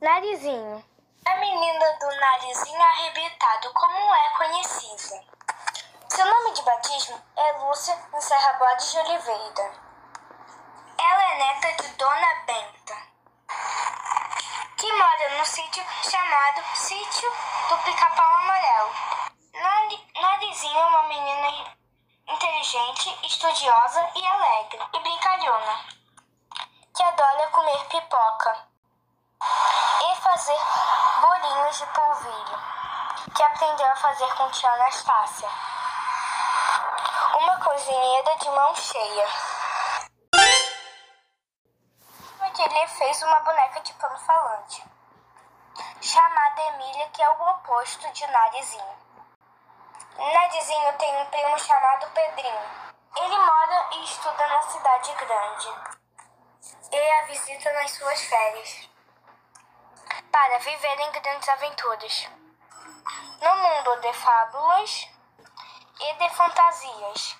Narizinho. A menina do narizinho arrebitado, como é conhecida. Seu nome de batismo é Lúcia Serra Borges de Oliveira. Ela é neta de Dona Benta, que mora no sítio chamado Sítio do Pica-Pau Amarelo. Narizinho é uma menina inteligente, estudiosa e alegre e brincalhona, que adora comer pipoca fazer bolinhos de polvilho, que aprendeu a fazer com tia Anastácia. Uma cozinheira de mão cheia. Que ele fez uma boneca de pano falante, chamada Emília, que é o oposto de Narizinho. Narizinho tem um primo chamado Pedrinho. Ele mora e estuda na cidade grande e a visita nas suas férias para viverem grandes aventuras no mundo de fábulas e de fantasias.